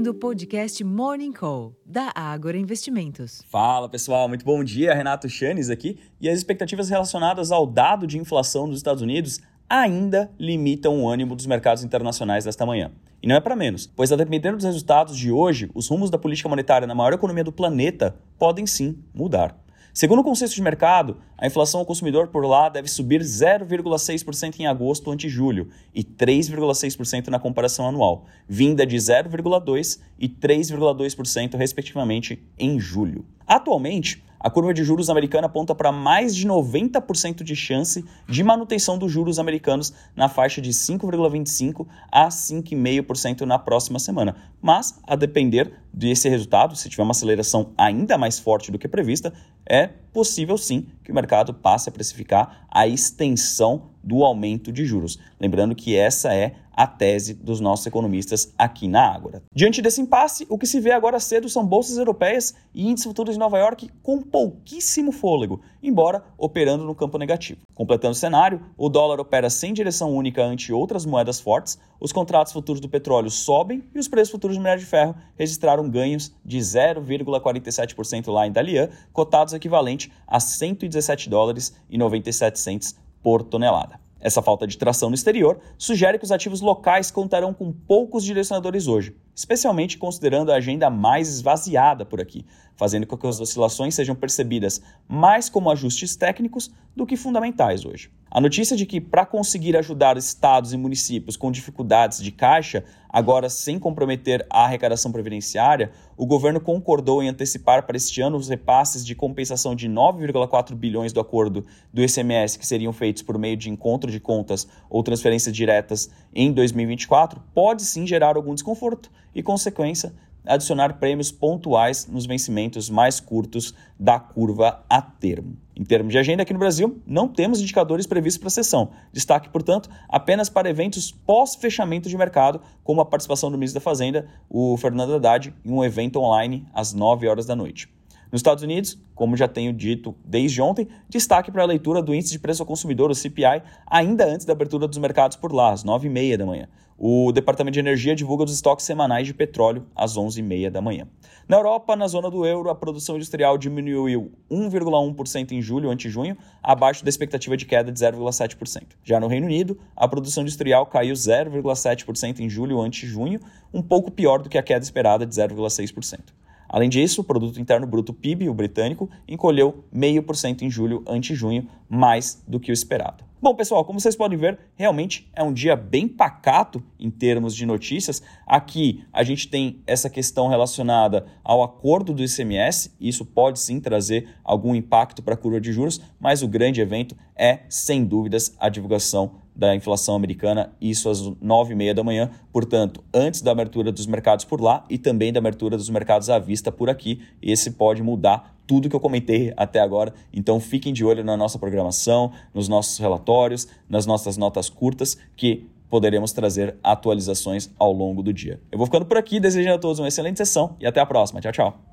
ouvindo o podcast Morning Call, da Ágora Investimentos. Fala pessoal, muito bom dia. Renato Chanes aqui. E as expectativas relacionadas ao dado de inflação dos Estados Unidos ainda limitam o ânimo dos mercados internacionais desta manhã. E não é para menos, pois a depender dos resultados de hoje, os rumos da política monetária na maior economia do planeta podem sim mudar. Segundo o consenso de mercado, a inflação ao consumidor por lá deve subir 0,6% em agosto ante julho e 3,6% na comparação anual, vinda de 0,2% e 3,2% respectivamente em julho. Atualmente, a curva de juros americana aponta para mais de 90% de chance de manutenção dos juros americanos na faixa de 5,25% a 5,5% na próxima semana. Mas, a depender desse resultado, se tiver uma aceleração ainda mais forte do que prevista, é possível sim que o mercado passe a precificar a extensão do aumento de juros. Lembrando que essa é a tese dos nossos economistas aqui na Ágora. Diante desse impasse, o que se vê agora cedo são bolsas europeias e índices futuros de Nova York com pouquíssimo fôlego, embora operando no campo negativo. Completando o cenário, o dólar opera sem direção única ante outras moedas fortes, os contratos futuros do petróleo sobem e os preços futuros do minério de ferro registraram ganhos de 0,47% lá em Dalian, cotados equivalente a 117 dólares e 97 centes por tonelada. Essa falta de tração no exterior sugere que os ativos locais contarão com poucos direcionadores hoje, especialmente considerando a agenda mais esvaziada por aqui, fazendo com que as oscilações sejam percebidas mais como ajustes técnicos do que fundamentais hoje. A notícia de que, para conseguir ajudar estados e municípios com dificuldades de caixa, agora sem comprometer a arrecadação previdenciária, o governo concordou em antecipar para este ano os repasses de compensação de 9,4 bilhões do acordo do ICMS que seriam feitos por meio de encontro de contas ou transferências diretas em 2024, pode sim gerar algum desconforto e consequência adicionar prêmios pontuais nos vencimentos mais curtos da curva a termo. Em termos de agenda aqui no Brasil, não temos indicadores previstos para a sessão. Destaque, portanto, apenas para eventos pós-fechamento de mercado, como a participação do ministro da Fazenda, o Fernando Haddad, em um evento online às 9 horas da noite. Nos Estados Unidos, como já tenho dito desde ontem, destaque para a leitura do índice de preço ao consumidor, o CPI, ainda antes da abertura dos mercados por lá, às 9h30 da manhã. O Departamento de Energia divulga os estoques semanais de petróleo às 11h30 da manhã. Na Europa, na zona do euro, a produção industrial diminuiu 1,1% em julho ante junho, abaixo da expectativa de queda de 0,7%. Já no Reino Unido, a produção industrial caiu 0,7% em julho ante junho, um pouco pior do que a queda esperada de 0,6%. Além disso, o produto interno bruto PIB, o britânico, encolheu 0,5% em julho ante junho, mais do que o esperado. Bom, pessoal, como vocês podem ver, realmente é um dia bem pacato em termos de notícias. Aqui a gente tem essa questão relacionada ao acordo do ICMS, isso pode sim trazer algum impacto para a curva de juros, mas o grande evento é, sem dúvidas, a divulgação da inflação americana, isso às 9h30 da manhã, portanto, antes da abertura dos mercados por lá e também da abertura dos mercados à vista por aqui. Esse pode mudar tudo que eu comentei até agora, então fiquem de olho na nossa programação, nos nossos relatórios, nas nossas notas curtas, que poderemos trazer atualizações ao longo do dia. Eu vou ficando por aqui, desejando a todos uma excelente sessão e até a próxima. Tchau, tchau.